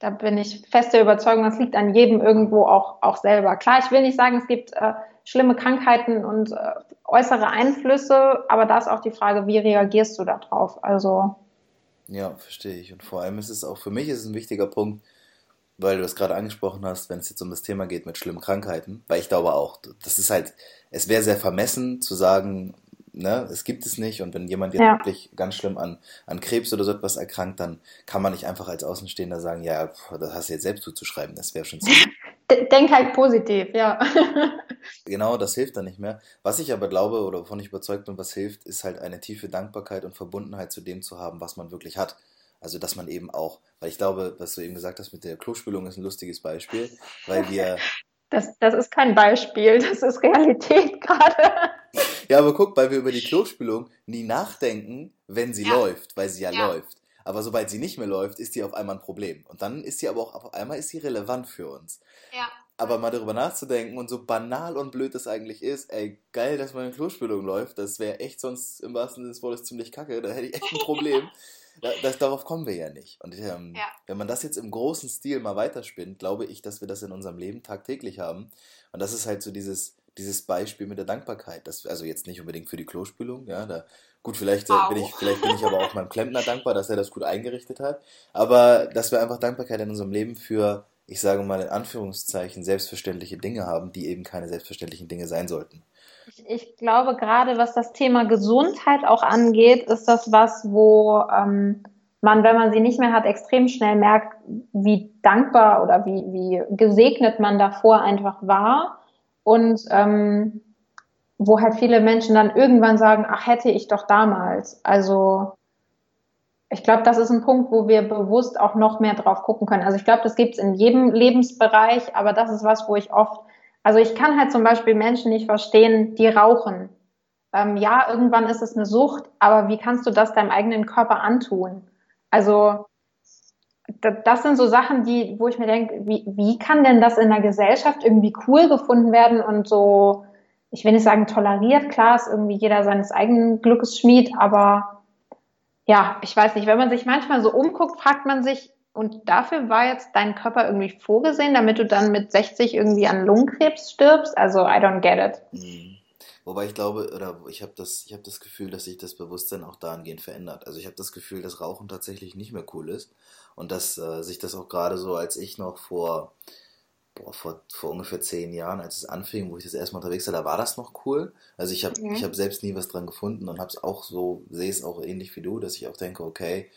Da bin ich feste Überzeugung, das liegt an jedem irgendwo auch, auch selber. Klar, ich will nicht sagen, es gibt äh, schlimme Krankheiten und äh, äußere Einflüsse, aber da ist auch die Frage, wie reagierst du darauf? Also. Ja, verstehe ich. Und vor allem ist es auch für mich ist es ein wichtiger Punkt, weil du das gerade angesprochen hast, wenn es jetzt um das Thema geht mit schlimmen Krankheiten, weil ich glaube auch, das ist halt, es wäre sehr vermessen zu sagen, ne, es gibt es nicht und wenn jemand jetzt ja. wirklich ganz schlimm an, an Krebs oder so etwas erkrankt, dann kann man nicht einfach als Außenstehender sagen, ja, das hast du jetzt selbst zuzuschreiben, das wäre schon ziemlich. Denk halt positiv, ja. genau, das hilft dann nicht mehr. Was ich aber glaube oder wovon ich überzeugt bin, was hilft, ist halt eine tiefe Dankbarkeit und Verbundenheit zu dem zu haben, was man wirklich hat. Also, dass man eben auch, weil ich glaube, was du eben gesagt hast mit der Klospülung ist ein lustiges Beispiel, weil wir. Das, das ist kein Beispiel, das ist Realität gerade. Ja, aber guck, weil wir über die Klospülung nie nachdenken, wenn sie ja. läuft, weil sie ja, ja, läuft. Aber sobald sie nicht mehr läuft, ist die auf einmal ein Problem. Und dann ist sie aber auch auf einmal ist sie relevant für uns. Ja. Aber mal darüber nachzudenken und so banal und blöd das eigentlich ist, ey, geil, dass meine Klospülung läuft, das wäre echt sonst im wahrsten Sinne des Wortes ziemlich kacke, da hätte ich echt ein Problem. Da, das, darauf kommen wir ja nicht. Und ähm, ja. wenn man das jetzt im großen Stil mal weiterspinnt, glaube ich, dass wir das in unserem Leben tagtäglich haben. Und das ist halt so dieses, dieses Beispiel mit der Dankbarkeit. Das, also jetzt nicht unbedingt für die Klospülung, ja, da, gut, vielleicht äh, bin ich, vielleicht bin ich aber auch meinem Klempner dankbar, dass er das gut eingerichtet hat. Aber dass wir einfach Dankbarkeit in unserem Leben für, ich sage mal in Anführungszeichen, selbstverständliche Dinge haben, die eben keine selbstverständlichen Dinge sein sollten. Ich, ich glaube, gerade was das Thema Gesundheit auch angeht, ist das was, wo ähm, man, wenn man sie nicht mehr hat, extrem schnell merkt, wie dankbar oder wie, wie gesegnet man davor einfach war. Und ähm, wo halt viele Menschen dann irgendwann sagen, ach, hätte ich doch damals. Also ich glaube, das ist ein Punkt, wo wir bewusst auch noch mehr drauf gucken können. Also ich glaube, das gibt es in jedem Lebensbereich, aber das ist was, wo ich oft also ich kann halt zum Beispiel Menschen nicht verstehen, die rauchen. Ähm, ja, irgendwann ist es eine Sucht, aber wie kannst du das deinem eigenen Körper antun? Also das sind so Sachen, die, wo ich mir denke, wie, wie kann denn das in der Gesellschaft irgendwie cool gefunden werden und so, ich will nicht sagen toleriert, klar ist irgendwie jeder seines eigenen Glückes Schmied, aber ja, ich weiß nicht, wenn man sich manchmal so umguckt, fragt man sich, und dafür war jetzt dein Körper irgendwie vorgesehen, damit du dann mit 60 irgendwie an Lungenkrebs stirbst? Also, I don't get it. Mhm. Wobei ich glaube, oder ich habe das, ich das Gefühl, dass sich das Bewusstsein auch dahingehend verändert. Also ich habe das Gefühl, dass Rauchen tatsächlich nicht mehr cool ist und dass äh, sich das auch gerade so, als ich noch vor, boah, vor, vor ungefähr zehn Jahren, als es anfing, wo ich das erstmal unterwegs war, da war das noch cool. Also ich habe, mhm. ich habe selbst nie was dran gefunden und habe es auch so, sehe es auch ähnlich wie du, dass ich auch denke, okay,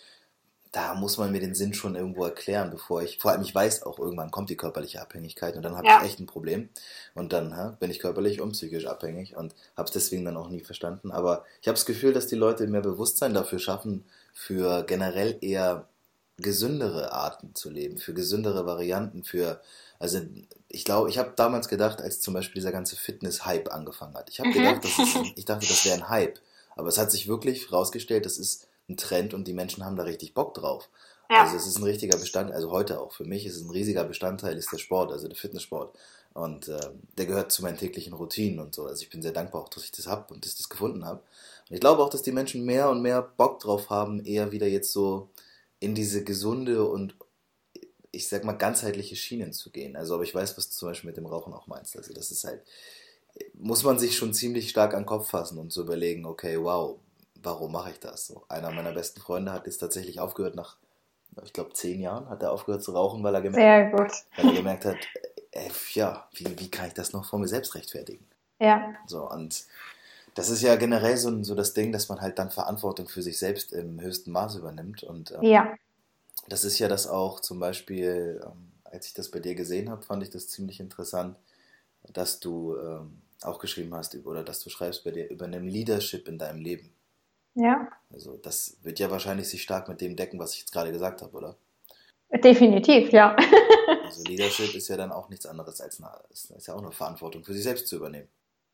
da muss man mir den Sinn schon irgendwo erklären, bevor ich, vor allem ich weiß auch, irgendwann kommt die körperliche Abhängigkeit und dann habe ja. ich echt ein Problem und dann ha, bin ich körperlich und psychisch abhängig und habe es deswegen dann auch nie verstanden. Aber ich habe das Gefühl, dass die Leute mehr Bewusstsein dafür schaffen, für generell eher gesündere Arten zu leben, für gesündere Varianten, für, also ich glaube, ich habe damals gedacht, als zum Beispiel dieser ganze Fitness-Hype angefangen hat, ich habe mhm. gedacht, das ist, ich dachte, das wäre ein Hype, aber es hat sich wirklich herausgestellt, das ist ein Trend und die Menschen haben da richtig Bock drauf. Ja. Also es ist ein richtiger Bestandteil, also heute auch für mich ist es ein riesiger Bestandteil, ist der Sport, also der Fitnesssport. Und äh, der gehört zu meinen täglichen Routinen und so. Also ich bin sehr dankbar auch, dass ich das habe und dass ich das gefunden habe. Und ich glaube auch, dass die Menschen mehr und mehr Bock drauf haben, eher wieder jetzt so in diese gesunde und ich sag mal ganzheitliche Schienen zu gehen. Also aber ich weiß, was du zum Beispiel mit dem Rauchen auch meinst. Also das ist halt, muss man sich schon ziemlich stark an den Kopf fassen und zu überlegen, okay, wow, warum mache ich das? So, einer meiner besten Freunde hat jetzt tatsächlich aufgehört nach, ich glaube, zehn Jahren hat er aufgehört zu rauchen, weil er gemerkt, weil er gemerkt hat, äh, ja, wie, wie kann ich das noch vor mir selbst rechtfertigen? Ja. So, und das ist ja generell so, so das Ding, dass man halt dann Verantwortung für sich selbst im höchsten Maße übernimmt. Und ähm, ja. das ist ja das auch zum Beispiel, ähm, als ich das bei dir gesehen habe, fand ich das ziemlich interessant, dass du ähm, auch geschrieben hast oder dass du schreibst bei dir über einem Leadership in deinem Leben. Ja. Also das wird ja wahrscheinlich sich stark mit dem decken, was ich jetzt gerade gesagt habe, oder? Definitiv, ja. also Leadership ist ja dann auch nichts anderes als eine, ist, ja auch eine Verantwortung für sich selbst zu übernehmen.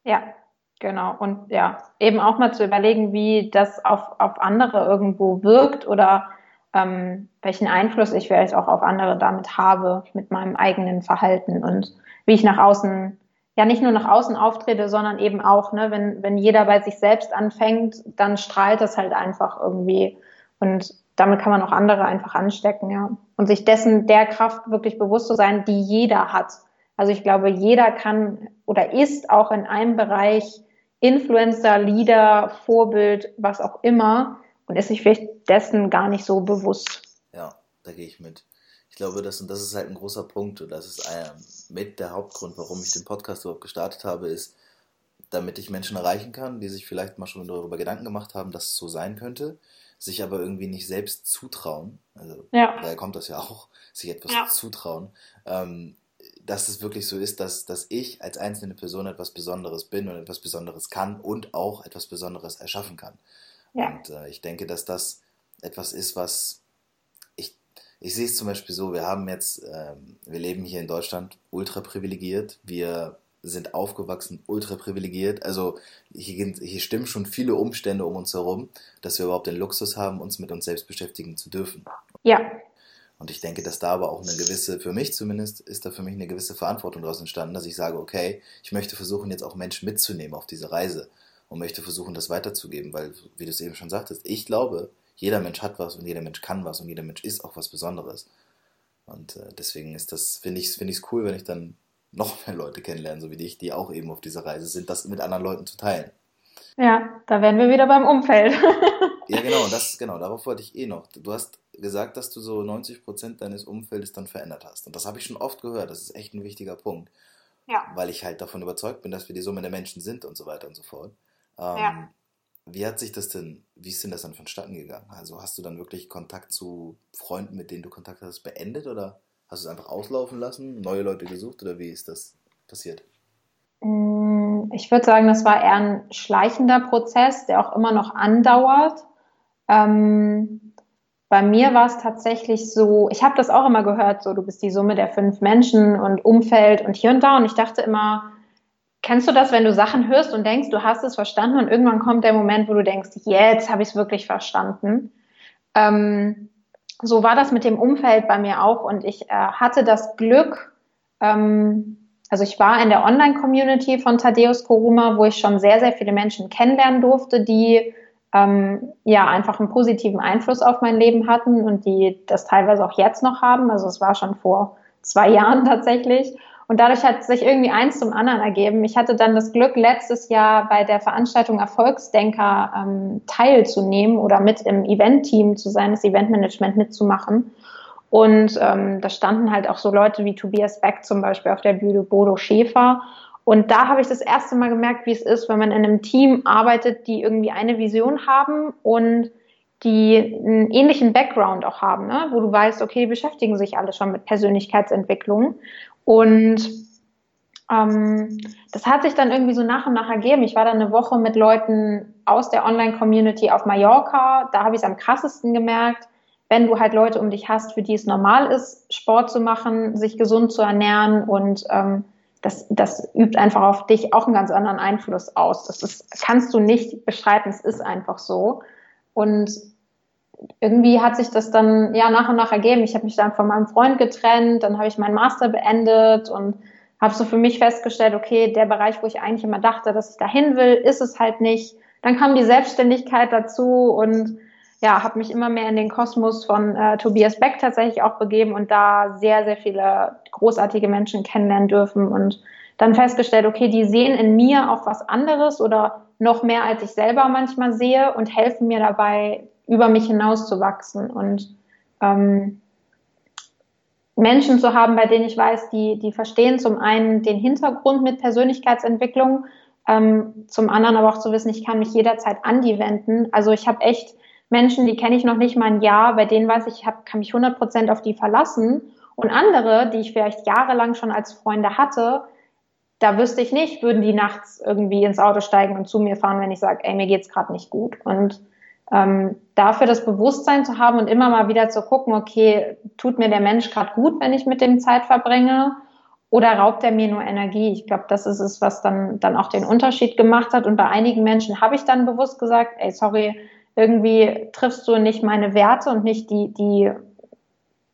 Ja, genau. Und ja, eben auch mal zu überlegen, wie das auf, auf andere irgendwo wirkt oder ähm, welchen Einfluss ich vielleicht auch auf andere damit habe, mit meinem eigenen Verhalten und wie ich nach außen ja nicht nur nach außen auftrete, sondern eben auch, ne, wenn, wenn jeder bei sich selbst anfängt, dann strahlt das halt einfach irgendwie. Und damit kann man auch andere einfach anstecken, ja. Und sich dessen der Kraft wirklich bewusst zu sein, die jeder hat. Also ich glaube, jeder kann oder ist auch in einem Bereich Influencer, Leader, Vorbild, was auch immer und ist sich vielleicht dessen gar nicht so bewusst. Ja, da gehe ich mit. Ich glaube, das, und das ist halt ein großer Punkt und das ist ein, mit der Hauptgrund, warum ich den Podcast überhaupt gestartet habe, ist, damit ich Menschen erreichen kann, die sich vielleicht mal schon darüber Gedanken gemacht haben, dass es so sein könnte, sich aber irgendwie nicht selbst zutrauen. Also ja. daher kommt das ja auch, sich etwas ja. zutrauen. Ähm, dass es wirklich so ist, dass, dass ich als einzelne Person etwas Besonderes bin und etwas Besonderes kann und auch etwas Besonderes erschaffen kann. Ja. Und äh, ich denke, dass das etwas ist, was ich, ich sehe es zum Beispiel so, wir haben jetzt, ähm, wir leben hier in Deutschland ultra privilegiert, wir sind aufgewachsen ultra privilegiert, also hier, hier stimmen schon viele Umstände um uns herum, dass wir überhaupt den Luxus haben, uns mit uns selbst beschäftigen zu dürfen. Ja. Und ich denke, dass da aber auch eine gewisse, für mich zumindest, ist da für mich eine gewisse Verantwortung daraus entstanden, dass ich sage, okay, ich möchte versuchen, jetzt auch Menschen mitzunehmen auf diese Reise und möchte versuchen, das weiterzugeben, weil, wie du es eben schon sagtest, ich glaube, jeder Mensch hat was und jeder Mensch kann was und jeder Mensch ist auch was Besonderes. Und äh, deswegen ist das, finde ich es find cool, wenn ich dann noch mehr Leute kennenlerne, so wie dich, die auch eben auf dieser Reise sind, das mit anderen Leuten zu teilen. Ja, da werden wir wieder beim Umfeld. ja, genau, das, genau, darauf wollte ich eh noch. Du hast gesagt, dass du so 90 Prozent deines Umfeldes dann verändert hast. Und das habe ich schon oft gehört. Das ist echt ein wichtiger Punkt. Ja. Weil ich halt davon überzeugt bin, dass wir die Summe der Menschen sind und so weiter und so fort. Ähm, ja. Wie hat sich das denn, wie ist denn das dann vonstatten gegangen? Also hast du dann wirklich Kontakt zu Freunden, mit denen du Kontakt hast, beendet oder hast du es einfach auslaufen lassen, neue Leute gesucht oder wie ist das passiert? Mm, ich würde sagen, das war eher ein schleichender Prozess, der auch immer noch andauert. Ähm, bei mir war es tatsächlich so, ich habe das auch immer gehört, so du bist die Summe der fünf Menschen und Umfeld und hier und da. Und ich dachte immer, kennst du das, wenn du Sachen hörst und denkst, du hast es verstanden und irgendwann kommt der Moment, wo du denkst, jetzt habe ich es wirklich verstanden. Ähm, so war das mit dem Umfeld bei mir auch und ich äh, hatte das Glück, ähm, also ich war in der Online-Community von Thaddeus Koruma, wo ich schon sehr, sehr viele Menschen kennenlernen durfte, die ähm, ja einfach einen positiven Einfluss auf mein Leben hatten und die das teilweise auch jetzt noch haben. Also es war schon vor zwei Jahren tatsächlich. Und dadurch hat sich irgendwie eins zum anderen ergeben. Ich hatte dann das Glück, letztes Jahr bei der Veranstaltung Erfolgsdenker ähm, teilzunehmen oder mit im Event-Team zu sein, das Eventmanagement mitzumachen. Und ähm, da standen halt auch so Leute wie Tobias Beck zum Beispiel auf der Bühne, Bodo Schäfer. Und da habe ich das erste Mal gemerkt, wie es ist, wenn man in einem Team arbeitet, die irgendwie eine Vision haben und die einen ähnlichen Background auch haben, ne? wo du weißt, okay, die beschäftigen sich alle schon mit Persönlichkeitsentwicklung. Und ähm, das hat sich dann irgendwie so nach und nach ergeben. Ich war dann eine Woche mit Leuten aus der Online-Community auf Mallorca. Da habe ich es am krassesten gemerkt, wenn du halt Leute um dich hast, für die es normal ist, Sport zu machen, sich gesund zu ernähren und ähm, das, das übt einfach auf dich auch einen ganz anderen Einfluss aus. Das ist, kannst du nicht beschreiten, es ist einfach so. Und irgendwie hat sich das dann ja nach und nach ergeben. Ich habe mich dann von meinem Freund getrennt, dann habe ich meinen Master beendet und habe so für mich festgestellt, okay, der Bereich, wo ich eigentlich immer dachte, dass ich dahin will, ist es halt nicht. Dann kam die Selbstständigkeit dazu und ja, habe mich immer mehr in den Kosmos von äh, Tobias Beck tatsächlich auch begeben und da sehr, sehr viele großartige Menschen kennenlernen dürfen und dann festgestellt, okay, die sehen in mir auch was anderes oder noch mehr, als ich selber manchmal sehe und helfen mir dabei, über mich hinaus zu wachsen und ähm, Menschen zu haben, bei denen ich weiß, die, die verstehen zum einen den Hintergrund mit Persönlichkeitsentwicklung, ähm, zum anderen aber auch zu wissen, ich kann mich jederzeit an die wenden. Also ich habe echt Menschen, die kenne ich noch nicht mal ein Jahr, bei denen weiß ich, ich hab, kann mich 100 Prozent auf die verlassen. Und andere, die ich vielleicht jahrelang schon als Freunde hatte, da wüsste ich nicht, würden die nachts irgendwie ins Auto steigen und zu mir fahren, wenn ich sage, ey, mir geht's gerade nicht gut. Und ähm, dafür das Bewusstsein zu haben und immer mal wieder zu gucken, okay, tut mir der Mensch gerade gut, wenn ich mit dem Zeit verbringe? Oder raubt er mir nur Energie? Ich glaube, das ist es, was dann, dann auch den Unterschied gemacht hat. Und bei einigen Menschen habe ich dann bewusst gesagt, ey, sorry, irgendwie triffst du nicht meine Werte und nicht die, die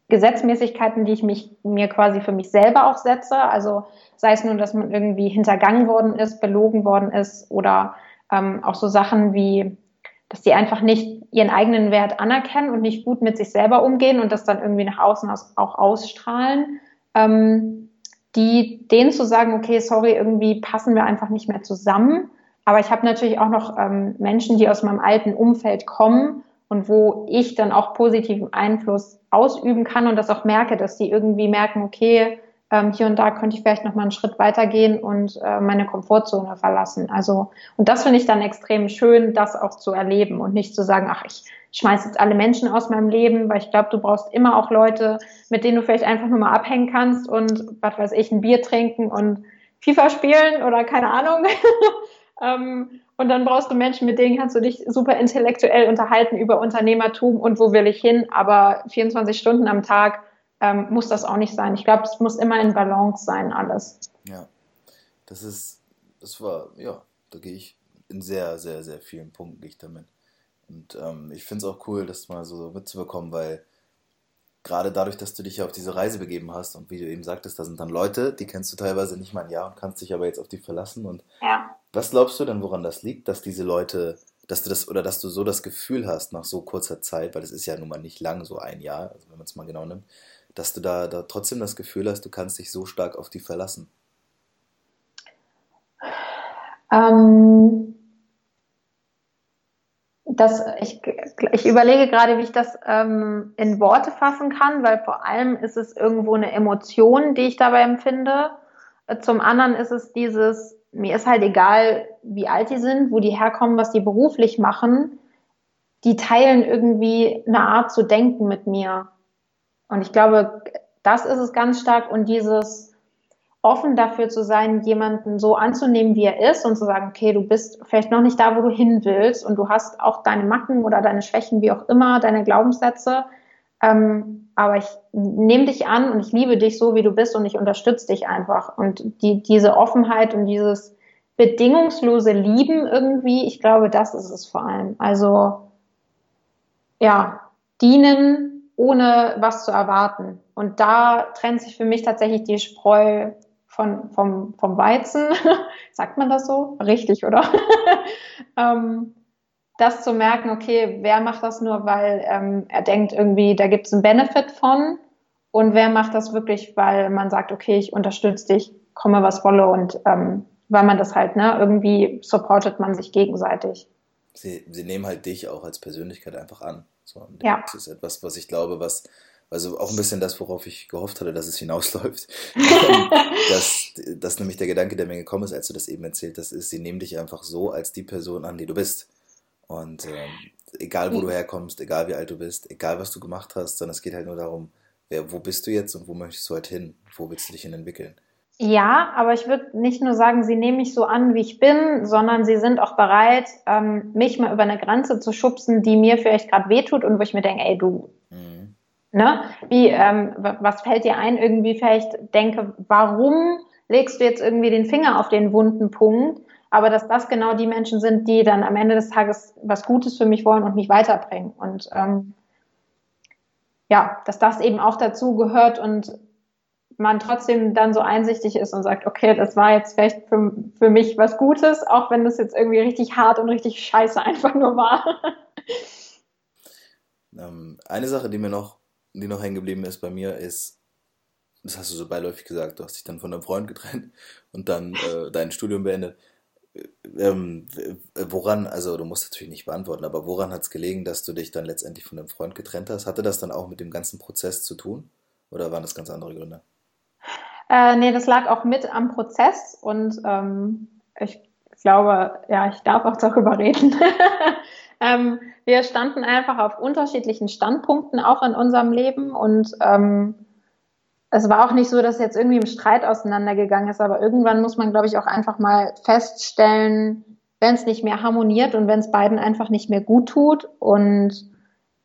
Gesetzmäßigkeiten, die ich mich, mir quasi für mich selber auch setze. Also sei es nur, dass man irgendwie hintergangen worden ist, belogen worden ist oder ähm, auch so Sachen wie, dass die einfach nicht ihren eigenen Wert anerkennen und nicht gut mit sich selber umgehen und das dann irgendwie nach außen aus, auch ausstrahlen, ähm, die denen zu sagen, okay, sorry, irgendwie passen wir einfach nicht mehr zusammen. Aber ich habe natürlich auch noch ähm, Menschen, die aus meinem alten Umfeld kommen und wo ich dann auch positiven Einfluss ausüben kann und das auch merke, dass die irgendwie merken, okay, ähm, hier und da könnte ich vielleicht noch mal einen Schritt weitergehen und äh, meine Komfortzone verlassen. Also und das finde ich dann extrem schön, das auch zu erleben und nicht zu sagen, ach ich schmeiß jetzt alle Menschen aus meinem Leben, weil ich glaube, du brauchst immer auch Leute, mit denen du vielleicht einfach nur mal abhängen kannst und was weiß ich, ein Bier trinken und FIFA spielen oder keine Ahnung. ähm, und dann brauchst du Menschen, mit denen kannst du dich super intellektuell unterhalten über Unternehmertum und wo will ich hin. Aber 24 Stunden am Tag ähm, muss das auch nicht sein. Ich glaube, es muss immer in Balance sein, alles. Ja, das ist, das war, ja, da gehe ich in sehr, sehr, sehr vielen Punkten gehe ich damit. Und ähm, ich finde es auch cool, das mal so mitzubekommen, weil gerade dadurch, dass du dich auf diese Reise begeben hast und wie du eben sagtest, da sind dann Leute, die kennst du teilweise nicht mal ein Jahr und kannst dich aber jetzt auf die verlassen. Und ja. Was glaubst du denn, woran das liegt, dass diese Leute, dass du das oder dass du so das Gefühl hast nach so kurzer Zeit, weil das ist ja nun mal nicht lang, so ein Jahr, also wenn man es mal genau nimmt, dass du da, da trotzdem das Gefühl hast, du kannst dich so stark auf die verlassen? Ähm, das, ich, ich überlege gerade, wie ich das ähm, in Worte fassen kann, weil vor allem ist es irgendwo eine Emotion, die ich dabei empfinde. Zum anderen ist es dieses, mir ist halt egal, wie alt die sind, wo die herkommen, was die beruflich machen. Die teilen irgendwie eine Art zu denken mit mir. Und ich glaube, das ist es ganz stark und dieses offen dafür zu sein, jemanden so anzunehmen, wie er ist und zu sagen, okay, du bist vielleicht noch nicht da, wo du hin willst und du hast auch deine Macken oder deine Schwächen, wie auch immer, deine Glaubenssätze. Ähm, aber ich nehme dich an und ich liebe dich so, wie du bist und ich unterstütze dich einfach. Und die, diese Offenheit und dieses bedingungslose Lieben irgendwie, ich glaube, das ist es vor allem. Also, ja, dienen, ohne was zu erwarten. Und da trennt sich für mich tatsächlich die Spreu von, vom, vom Weizen. Sagt man das so? Richtig, oder? ähm, das zu merken, okay, wer macht das nur, weil ähm, er denkt irgendwie, da gibt es einen Benefit von und wer macht das wirklich, weil man sagt, okay, ich unterstütze dich, komme was wolle und ähm, weil man das halt, ne, irgendwie supportet man sich gegenseitig. Sie, sie nehmen halt dich auch als Persönlichkeit einfach an. So, ja. Das ist etwas, was ich glaube, was, also auch ein bisschen das, worauf ich gehofft hatte, dass es hinausläuft. dass, dass nämlich der Gedanke, der mir gekommen ist, als du das eben erzählt hast, ist, sie nehmen dich einfach so als die Person an, die du bist. Und ähm, egal, wo du herkommst, egal wie alt du bist, egal, was du gemacht hast, sondern es geht halt nur darum, wer, wo bist du jetzt und wo möchtest du halt hin? Wo willst du dich hin entwickeln? Ja, aber ich würde nicht nur sagen, sie nehmen mich so an, wie ich bin, sondern sie sind auch bereit, ähm, mich mal über eine Grenze zu schubsen, die mir vielleicht gerade wehtut und wo ich mir denke, ey, du, mhm. ne? Wie, ähm, was fällt dir ein? Irgendwie vielleicht denke, warum legst du jetzt irgendwie den Finger auf den wunden Punkt? Aber dass das genau die Menschen sind, die dann am Ende des Tages was Gutes für mich wollen und mich weiterbringen. Und ähm, ja, dass das eben auch dazu gehört und man trotzdem dann so einsichtig ist und sagt, okay, das war jetzt vielleicht für, für mich was Gutes, auch wenn das jetzt irgendwie richtig hart und richtig scheiße einfach nur war. Ähm, eine Sache, die mir noch, die noch hängen geblieben ist bei mir, ist, das hast du so beiläufig gesagt, du hast dich dann von deinem Freund getrennt und dann äh, dein Studium beendet. Ähm, woran, also du musst natürlich nicht beantworten, aber woran hat es gelegen, dass du dich dann letztendlich von deinem Freund getrennt hast? Hatte das dann auch mit dem ganzen Prozess zu tun? Oder waren das ganz andere Gründe? Äh, nee, das lag auch mit am Prozess und ähm, ich glaube, ja, ich darf auch darüber reden. ähm, wir standen einfach auf unterschiedlichen Standpunkten auch in unserem Leben und ähm, es war auch nicht so, dass jetzt irgendwie im Streit auseinandergegangen ist, aber irgendwann muss man, glaube ich, auch einfach mal feststellen, wenn es nicht mehr harmoniert und wenn es beiden einfach nicht mehr gut tut und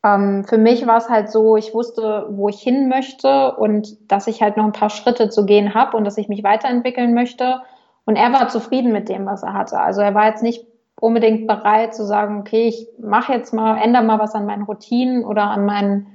ähm, für mich war es halt so, ich wusste, wo ich hin möchte und dass ich halt noch ein paar Schritte zu gehen habe und dass ich mich weiterentwickeln möchte. Und er war zufrieden mit dem, was er hatte. Also er war jetzt nicht unbedingt bereit zu sagen, okay, ich mache jetzt mal, ändere mal was an meinen Routinen oder an meinen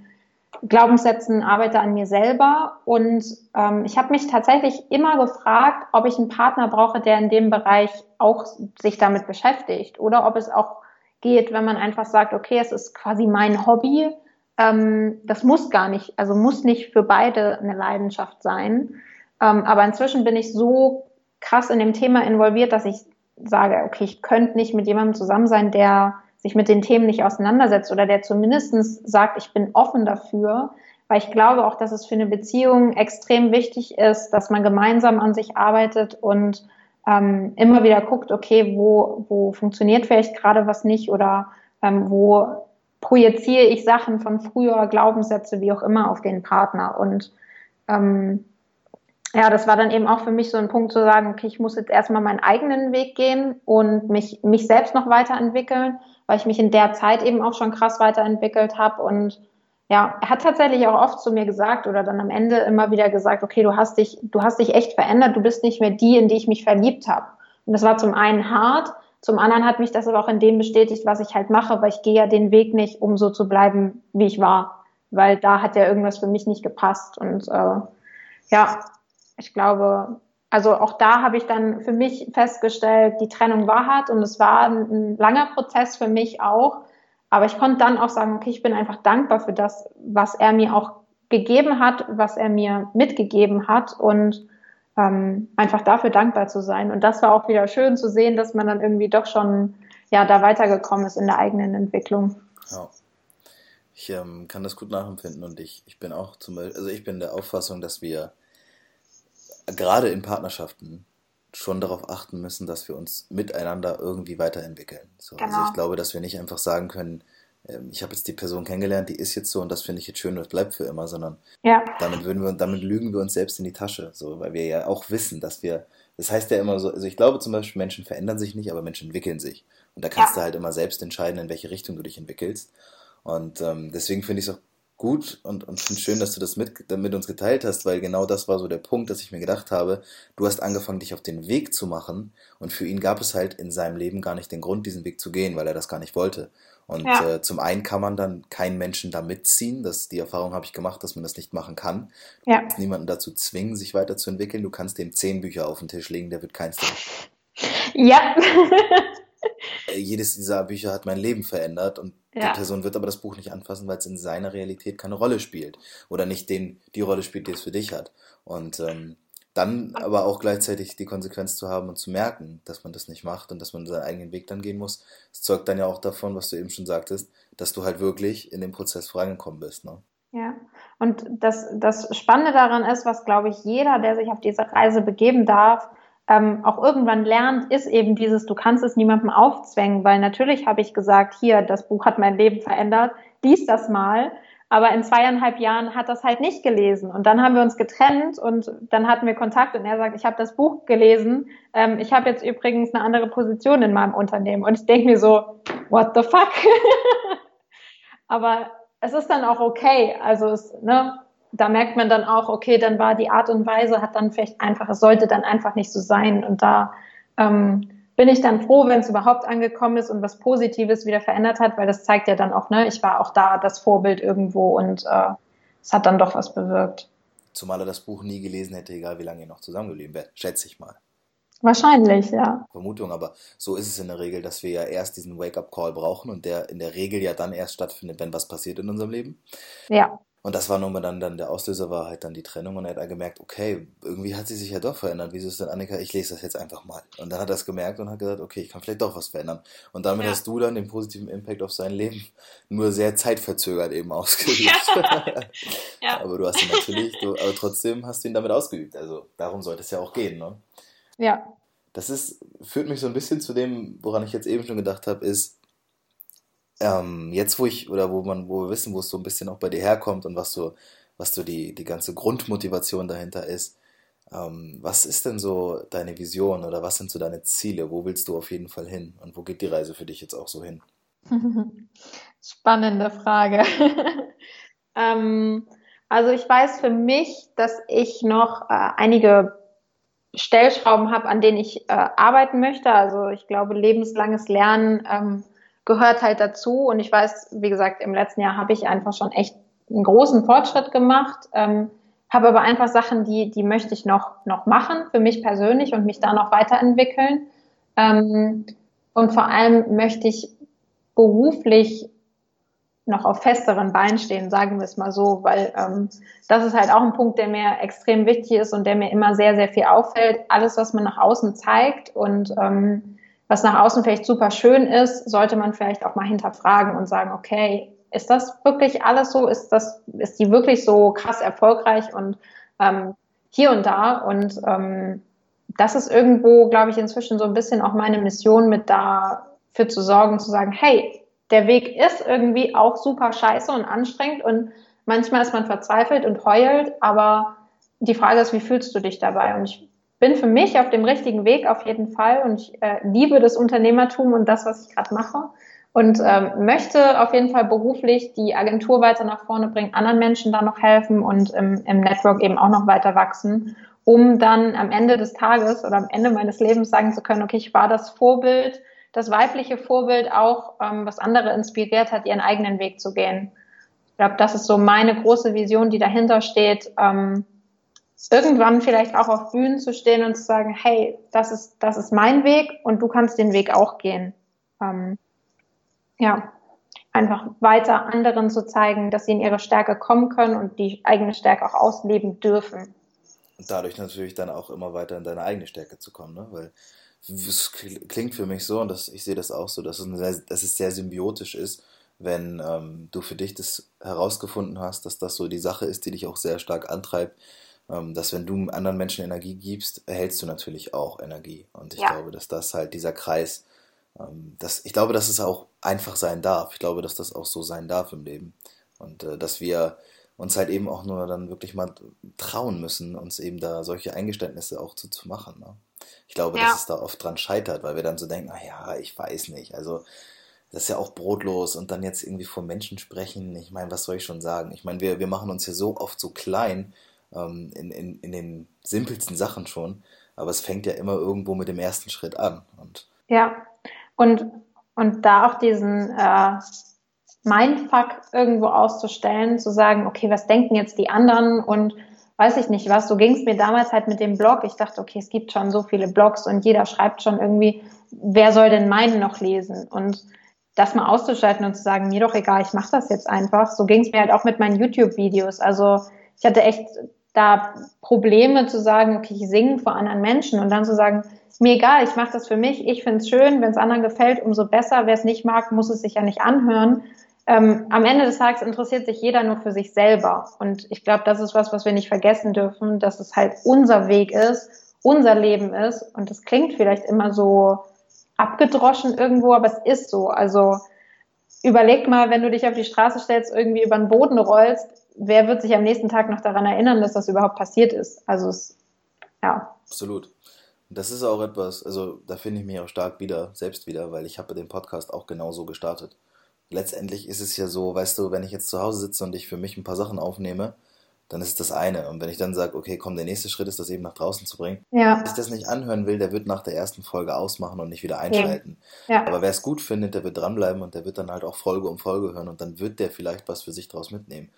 Glaubenssätzen, arbeite an mir selber. Und ähm, ich habe mich tatsächlich immer gefragt, ob ich einen Partner brauche, der in dem Bereich auch sich damit beschäftigt oder ob es auch geht, wenn man einfach sagt, okay, es ist quasi mein Hobby. Ähm, das muss gar nicht, also muss nicht für beide eine Leidenschaft sein. Ähm, aber inzwischen bin ich so krass in dem Thema involviert, dass ich sage, okay, ich könnte nicht mit jemandem zusammen sein, der sich mit den Themen nicht auseinandersetzt oder der zumindest sagt, ich bin offen dafür, weil ich glaube auch, dass es für eine Beziehung extrem wichtig ist, dass man gemeinsam an sich arbeitet und ähm, immer wieder guckt, okay, wo, wo funktioniert vielleicht gerade was nicht oder ähm, wo projiziere ich Sachen von früher, Glaubenssätze, wie auch immer, auf den Partner. Und ähm, ja, das war dann eben auch für mich so ein Punkt zu sagen, okay, ich muss jetzt erstmal meinen eigenen Weg gehen und mich, mich selbst noch weiterentwickeln, weil ich mich in der Zeit eben auch schon krass weiterentwickelt habe und ja, er hat tatsächlich auch oft zu mir gesagt oder dann am Ende immer wieder gesagt, okay, du hast dich, du hast dich echt verändert, du bist nicht mehr die, in die ich mich verliebt habe. Und das war zum einen hart, zum anderen hat mich das aber auch in dem bestätigt, was ich halt mache, weil ich gehe ja den Weg nicht, um so zu bleiben, wie ich war, weil da hat ja irgendwas für mich nicht gepasst. Und äh, ja, ich glaube, also auch da habe ich dann für mich festgestellt, die Trennung war hart und es war ein, langer Prozess für mich auch aber ich konnte dann auch sagen, okay, ich bin einfach dankbar für das, was er mir auch gegeben hat, was er mir mitgegeben hat und ähm, einfach dafür dankbar zu sein. Und das war auch wieder schön zu sehen, dass man dann irgendwie doch schon ja da weitergekommen ist in der eigenen Entwicklung. Ja. Ich ähm, kann das gut nachempfinden und ich, ich bin auch zum Beispiel, also ich bin der Auffassung, dass wir gerade in Partnerschaften schon darauf achten müssen, dass wir uns miteinander irgendwie weiterentwickeln. So, genau. Also ich glaube, dass wir nicht einfach sagen können, ähm, ich habe jetzt die Person kennengelernt, die ist jetzt so und das finde ich jetzt schön und das bleibt für immer, sondern ja. damit würden wir, damit lügen wir uns selbst in die Tasche, so, weil wir ja auch wissen, dass wir, das heißt ja immer so, also ich glaube zum Beispiel, Menschen verändern sich nicht, aber Menschen entwickeln sich. Und da kannst ja. du halt immer selbst entscheiden, in welche Richtung du dich entwickelst. Und ähm, deswegen finde ich es auch gut und, und finde schön, dass du das mit, mit uns geteilt hast, weil genau das war so der Punkt, dass ich mir gedacht habe, du hast angefangen, dich auf den Weg zu machen und für ihn gab es halt in seinem Leben gar nicht den Grund, diesen Weg zu gehen, weil er das gar nicht wollte. Und ja. äh, zum einen kann man dann keinen Menschen da mitziehen, das, die Erfahrung habe ich gemacht, dass man das nicht machen kann. Du ja. kannst niemanden dazu zwingen, sich weiterzuentwickeln. Du kannst dem zehn Bücher auf den Tisch legen, der wird keins davon. Ja. Äh, jedes dieser Bücher hat mein Leben verändert und ja. die Person wird aber das Buch nicht anfassen, weil es in seiner Realität keine Rolle spielt oder nicht den, die Rolle spielt, die es für dich hat. Und ähm, dann aber auch gleichzeitig die Konsequenz zu haben und zu merken, dass man das nicht macht und dass man seinen eigenen Weg dann gehen muss, das zeugt dann ja auch davon, was du eben schon sagtest, dass du halt wirklich in dem Prozess vorangekommen bist. Ne? Ja, und das, das Spannende daran ist, was glaube ich jeder, der sich auf diese Reise begeben darf, ähm, auch irgendwann lernt, ist eben dieses, du kannst es niemandem aufzwängen, weil natürlich habe ich gesagt, hier, das Buch hat mein Leben verändert, lies das mal. Aber in zweieinhalb Jahren hat das halt nicht gelesen. Und dann haben wir uns getrennt und dann hatten wir Kontakt und er sagt, ich habe das Buch gelesen. Ähm, ich habe jetzt übrigens eine andere Position in meinem Unternehmen. Und ich denke mir so, what the fuck? Aber es ist dann auch okay. Also es, ne, da merkt man dann auch, okay, dann war die Art und Weise, hat dann vielleicht einfach, es sollte dann einfach nicht so sein. Und da ähm, bin ich dann froh, wenn es überhaupt angekommen ist und was Positives wieder verändert hat, weil das zeigt ja dann auch, ne, ich war auch da das Vorbild irgendwo und äh, es hat dann doch was bewirkt. Zumal er das Buch nie gelesen hätte, egal wie lange ihr noch zusammengeblieben wärt, schätze ich mal. Wahrscheinlich, ja. Vermutung, aber so ist es in der Regel, dass wir ja erst diesen Wake-up-Call brauchen und der in der Regel ja dann erst stattfindet, wenn was passiert in unserem Leben. Ja. Und das war nun mal dann, dann der Auslöser war halt dann die Trennung und er hat dann gemerkt, okay, irgendwie hat sie sich ja doch verändert. Wieso ist denn Annika? Ich lese das jetzt einfach mal. Und dann hat er es gemerkt und hat gesagt, okay, ich kann vielleicht doch was verändern. Und damit ja. hast du dann den positiven Impact auf sein Leben nur sehr zeitverzögert eben ausgeübt. Ja. ja. Aber du hast ihn natürlich, du, aber trotzdem hast du ihn damit ausgeübt. Also darum sollte es ja auch gehen, ne? Ja. Das ist, führt mich so ein bisschen zu dem, woran ich jetzt eben schon gedacht habe, ist, ähm, jetzt wo ich, oder wo man, wo wir wissen, wo es so ein bisschen auch bei dir herkommt und was so, was so die, die ganze Grundmotivation dahinter ist, ähm, was ist denn so deine Vision oder was sind so deine Ziele? Wo willst du auf jeden Fall hin? Und wo geht die Reise für dich jetzt auch so hin? Spannende Frage. ähm, also ich weiß für mich, dass ich noch äh, einige Stellschrauben habe, an denen ich äh, arbeiten möchte. Also ich glaube, lebenslanges Lernen ähm, gehört halt dazu. Und ich weiß, wie gesagt, im letzten Jahr habe ich einfach schon echt einen großen Fortschritt gemacht, ähm, habe aber einfach Sachen, die, die möchte ich noch, noch machen für mich persönlich und mich da noch weiterentwickeln. Ähm, und vor allem möchte ich beruflich noch auf festeren Beinen stehen, sagen wir es mal so, weil ähm, das ist halt auch ein Punkt, der mir extrem wichtig ist und der mir immer sehr, sehr viel auffällt. Alles, was man nach außen zeigt und ähm, was nach außen vielleicht super schön ist, sollte man vielleicht auch mal hinterfragen und sagen, okay, ist das wirklich alles so? Ist das, ist die wirklich so krass erfolgreich und ähm, hier und da? Und ähm, das ist irgendwo, glaube ich, inzwischen so ein bisschen auch meine Mission, mit dafür zu sorgen, zu sagen, hey, der Weg ist irgendwie auch super scheiße und anstrengend und manchmal ist man verzweifelt und heult, aber die Frage ist, wie fühlst du dich dabei? Und ich bin für mich auf dem richtigen Weg auf jeden Fall und ich äh, liebe das Unternehmertum und das, was ich gerade mache und ähm, möchte auf jeden Fall beruflich die Agentur weiter nach vorne bringen, anderen Menschen da noch helfen und im, im Network eben auch noch weiter wachsen, um dann am Ende des Tages oder am Ende meines Lebens sagen zu können, okay, ich war das Vorbild, das weibliche Vorbild auch, ähm, was andere inspiriert hat, ihren eigenen Weg zu gehen. Ich glaube, das ist so meine große Vision, die dahinter steht. Ähm, irgendwann vielleicht auch auf Bühnen zu stehen und zu sagen, hey, das ist, das ist mein Weg und du kannst den Weg auch gehen. Ähm, ja, einfach weiter anderen zu zeigen, dass sie in ihre Stärke kommen können und die eigene Stärke auch ausleben dürfen. Und dadurch natürlich dann auch immer weiter in deine eigene Stärke zu kommen, ne? weil es klingt für mich so und das, ich sehe das auch so, dass es, sehr, dass es sehr symbiotisch ist, wenn ähm, du für dich das herausgefunden hast, dass das so die Sache ist, die dich auch sehr stark antreibt, dass wenn du anderen Menschen Energie gibst, erhältst du natürlich auch Energie. Und ich ja. glaube, dass das halt dieser Kreis, ähm, das, ich glaube, dass es auch einfach sein darf. Ich glaube, dass das auch so sein darf im Leben. Und äh, dass wir uns halt eben auch nur dann wirklich mal trauen müssen, uns eben da solche Eingeständnisse auch zu, zu machen. Ne? Ich glaube, ja. dass es da oft dran scheitert, weil wir dann so denken, ah ja, ich weiß nicht. Also das ist ja auch brotlos und dann jetzt irgendwie vor Menschen sprechen. Ich meine, was soll ich schon sagen? Ich meine, wir, wir machen uns ja so oft so klein ähm, in, in, in den simpelsten Sachen schon. Aber es fängt ja immer irgendwo mit dem ersten Schritt an. Und ja, und, und da auch diesen äh, Mindfuck irgendwo auszustellen, zu sagen, okay, was denken jetzt die anderen und weiß ich nicht was. So ging es mir damals halt mit dem Blog. Ich dachte, okay, es gibt schon so viele Blogs und jeder schreibt schon irgendwie, wer soll denn meinen noch lesen? Und das mal auszuschalten und zu sagen, mir doch egal, ich mache das jetzt einfach. So ging es mir halt auch mit meinen YouTube-Videos. Also ich hatte echt da Probleme zu sagen, okay, ich singe vor anderen Menschen und dann zu sagen, mir egal, ich mache das für mich, ich finde es schön, wenn es anderen gefällt, umso besser. Wer es nicht mag, muss es sich ja nicht anhören. Ähm, am Ende des Tages interessiert sich jeder nur für sich selber. Und ich glaube, das ist was, was wir nicht vergessen dürfen, dass es halt unser Weg ist, unser Leben ist. Und das klingt vielleicht immer so abgedroschen irgendwo, aber es ist so. Also überleg mal, wenn du dich auf die Straße stellst, irgendwie über den Boden rollst, wer wird sich am nächsten Tag noch daran erinnern, dass das überhaupt passiert ist? Also es, ja. Absolut. Das ist auch etwas, also da finde ich mich auch stark wieder, selbst wieder, weil ich habe den Podcast auch genauso gestartet. Letztendlich ist es ja so, weißt du, wenn ich jetzt zu Hause sitze und ich für mich ein paar Sachen aufnehme, dann ist es das eine. Und wenn ich dann sage, okay, komm, der nächste Schritt ist, das eben nach draußen zu bringen. Ja. Wer sich das nicht anhören will, der wird nach der ersten Folge ausmachen und nicht wieder einschalten. Ja. Ja. Aber wer es gut findet, der wird dranbleiben und der wird dann halt auch Folge um Folge hören und dann wird der vielleicht was für sich draus mitnehmen.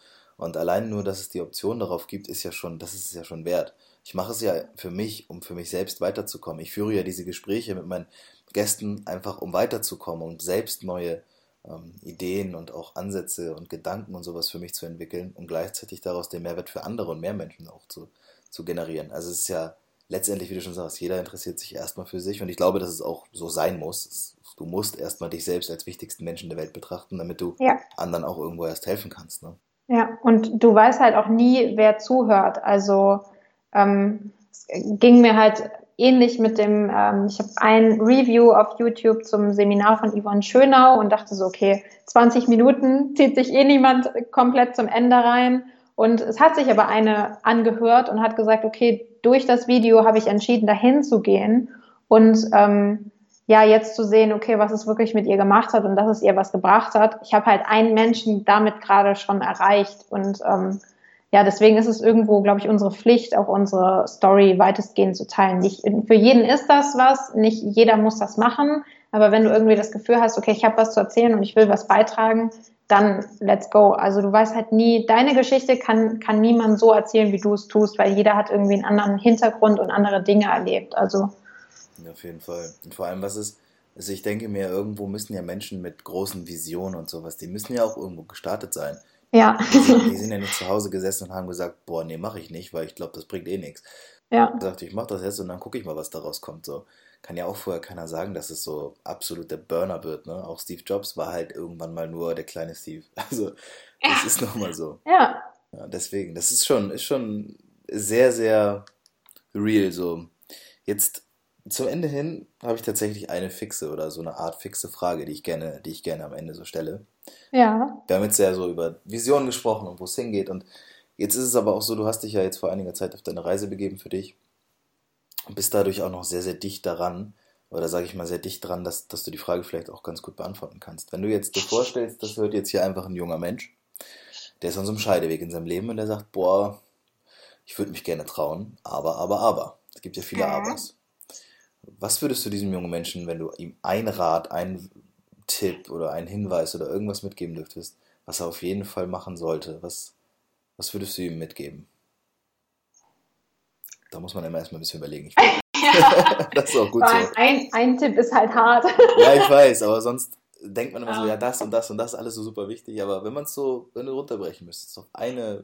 Und allein nur, dass es die Option darauf gibt, ist ja schon, das ist es ja schon wert. Ich mache es ja für mich, um für mich selbst weiterzukommen. Ich führe ja diese Gespräche mit meinen Gästen einfach, um weiterzukommen und selbst neue ähm, Ideen und auch Ansätze und Gedanken und sowas für mich zu entwickeln und gleichzeitig daraus den Mehrwert für andere und mehr Menschen auch zu, zu generieren. Also es ist ja letztendlich, wie du schon sagst, jeder interessiert sich erstmal für sich und ich glaube, dass es auch so sein muss. Du musst erstmal dich selbst als wichtigsten Menschen der Welt betrachten, damit du ja. anderen auch irgendwo erst helfen kannst. Ne? Ja, und du weißt halt auch nie, wer zuhört. Also ähm, es ging mir halt ähnlich mit dem, ähm, ich habe ein Review auf YouTube zum Seminar von Yvonne Schönau und dachte so, okay, 20 Minuten zieht sich eh niemand komplett zum Ende rein. Und es hat sich aber eine angehört und hat gesagt, okay, durch das Video habe ich entschieden, dahin zu gehen und ähm, ja, jetzt zu sehen, okay, was es wirklich mit ihr gemacht hat und dass es ihr was gebracht hat. Ich habe halt einen Menschen damit gerade schon erreicht und ähm, ja, deswegen ist es irgendwo, glaube ich, unsere Pflicht, auch unsere Story weitestgehend zu teilen. Nicht, für jeden ist das was, nicht jeder muss das machen, aber wenn du irgendwie das Gefühl hast, okay, ich habe was zu erzählen und ich will was beitragen, dann let's go. Also du weißt halt nie, deine Geschichte kann, kann niemand so erzählen, wie du es tust, weil jeder hat irgendwie einen anderen Hintergrund und andere Dinge erlebt. Also auf jeden Fall. Und vor allem, was ist, Also ich denke mir, irgendwo müssen ja Menschen mit großen Visionen und sowas, die müssen ja auch irgendwo gestartet sein. Ja. Die sind, die sind ja nicht zu Hause gesessen und haben gesagt, boah, nee, mache ich nicht, weil ich glaube, das bringt eh nichts. Ja. Ich sagte, ich mache das jetzt und dann gucke ich mal, was daraus kommt. So kann ja auch vorher keiner sagen, dass es so absolut der Burner wird. Ne? Auch Steve Jobs war halt irgendwann mal nur der kleine Steve. Also das ist nochmal so. Ja. Ja, deswegen, das ist schon, ist schon sehr, sehr real so. Jetzt zum Ende hin habe ich tatsächlich eine fixe oder so eine Art fixe Frage, die ich gerne, die ich gerne am Ende so stelle. Ja. Wir haben jetzt ja so über Visionen gesprochen und wo es hingeht. Und jetzt ist es aber auch so, du hast dich ja jetzt vor einiger Zeit auf deine Reise begeben für dich und bist dadurch auch noch sehr, sehr dicht daran, oder sage ich mal sehr dicht dran, dass, dass du die Frage vielleicht auch ganz gut beantworten kannst. Wenn du jetzt dir vorstellst, das hört jetzt hier einfach ein junger Mensch, der ist an so einem Scheideweg in seinem Leben und der sagt, boah, ich würde mich gerne trauen, aber, aber, aber. Es gibt ja viele Mhm. Abers. Was würdest du diesem jungen Menschen, wenn du ihm ein Rat, einen Tipp oder einen Hinweis oder irgendwas mitgeben dürftest, was er auf jeden Fall machen sollte, was, was würdest du ihm mitgeben? Da muss man immer erstmal ein bisschen überlegen. Ich das ist auch gut so. Ein, ein Tipp ist halt hart. Ja, ich weiß, aber sonst denkt man immer so, Ja. ja, das und das und das, alles so super wichtig. Aber wenn man es so, wenn du runterbrechen müsstest, auf eine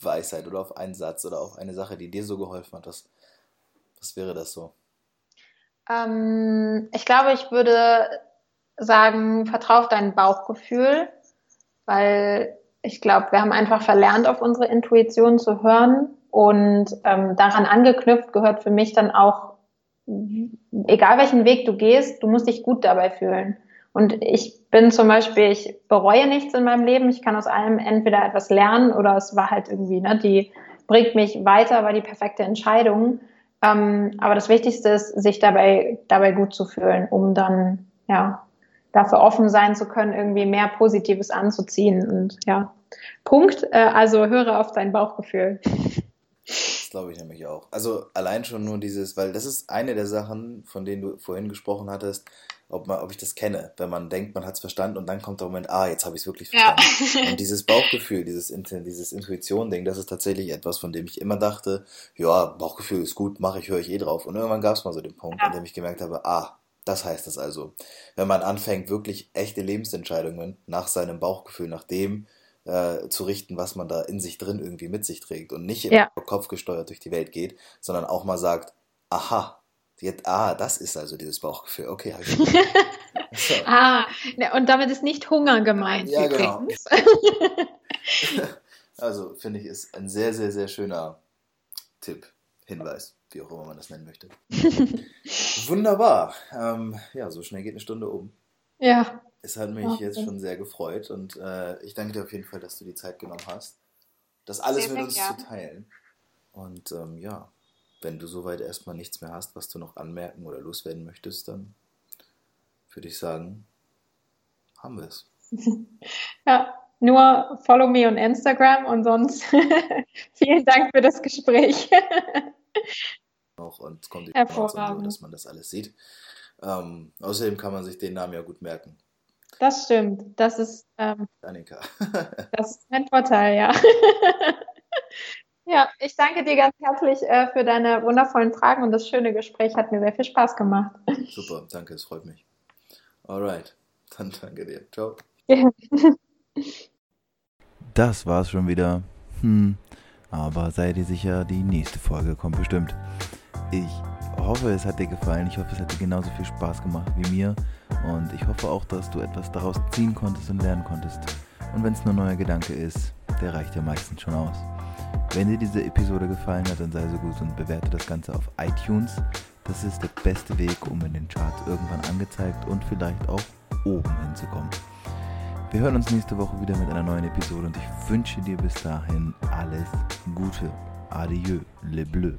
Weisheit oder auf einen Satz oder auf eine Sache, die dir so geholfen hat, was, was wäre das so? Ähm, ich glaube, ich würde sagen, vertrau auf dein Bauchgefühl, weil ich glaube, wir haben einfach verlernt, auf unsere Intuition zu hören. Und ähm, daran angeknüpft gehört für mich dann auch, egal welchen Weg du gehst, du musst dich gut dabei fühlen. Und ich bin zum Beispiel, ich bereue nichts in meinem Leben. Ich kann aus allem entweder etwas lernen oder es war halt irgendwie, ne, die bringt mich weiter, war die perfekte Entscheidung. Ähm, aber das Wichtigste ist, sich dabei, dabei gut zu fühlen, um dann, ja, dafür offen sein zu können, irgendwie mehr Positives anzuziehen. Und ja, Punkt. Äh, also höre auf dein Bauchgefühl. Das glaube ich nämlich auch. Also allein schon nur dieses, weil das ist eine der Sachen, von denen du vorhin gesprochen hattest, ob, man, ob ich das kenne, wenn man denkt, man hat es verstanden und dann kommt der Moment, ah, jetzt habe ich es wirklich Ja. verstanden. Und dieses Bauchgefühl, dieses, dieses Intuition-Ding, das ist tatsächlich etwas, von dem ich immer dachte, ja, Bauchgefühl ist gut, mache ich, höre ich eh drauf. Und irgendwann gab es mal so den Punkt, Ja. an dem ich gemerkt habe, ah, das heißt das also. Wenn man anfängt, wirklich echte Lebensentscheidungen nach seinem Bauchgefühl, nach dem äh, zu richten, was man da in sich drin irgendwie mit sich trägt und nicht im Ja. Kopf gesteuert durch die Welt geht, sondern auch mal sagt, aha, jetzt, ah, das ist also dieses Bauchgefühl. Okay, hab ich so. Ah, und damit ist nicht Hunger gemeint Ja, genau. Also finde ich, ist ein sehr, sehr, sehr schöner Tipp, Hinweis, wie auch immer man das nennen möchte. Wunderbar. Ähm, ja, so schnell geht eine Stunde um. Ja, Es hat mich Wahnsinn. jetzt schon sehr gefreut und äh, ich danke dir auf jeden Fall, dass du die Zeit genommen hast, das alles Sehr, mit uns gerne. zu teilen. Und ähm, ja, wenn du soweit erstmal nichts mehr hast, was du noch anmerken oder loswerden möchtest, dann würde ich sagen, haben wir es. ja, nur follow me on Instagram und sonst vielen Dank für das Gespräch. Auch und es kommt die Information so, Hervorragend. dass man das alles sieht. Ähm, außerdem kann man sich den Namen ja gut merken. Das stimmt. Das ist, ähm, Annika. das ist ein Vorteil, ja. Ja, ich danke dir ganz herzlich äh, für deine wundervollen Fragen und das schöne Gespräch. Hat mir sehr viel Spaß gemacht. Super, danke, es freut mich. Alright, dann danke dir. Ciao. Das war's schon wieder. Hm, aber sei dir sicher, die nächste Folge kommt bestimmt. Ich hoffe, es hat dir gefallen. Ich hoffe, es hat dir genauso viel Spaß gemacht wie mir. Und ich hoffe auch, dass du etwas daraus ziehen konntest und lernen konntest. Und wenn es nur ein neuer Gedanke ist, der reicht ja meistens schon aus. Wenn dir diese Episode gefallen hat, dann sei so gut und bewerte das Ganze auf iTunes. Das ist der beste Weg, um in den Charts irgendwann angezeigt und vielleicht auch oben hinzukommen. Wir hören uns nächste Woche wieder mit einer neuen Episode und ich wünsche dir bis dahin alles Gute. Adieu, le bleu.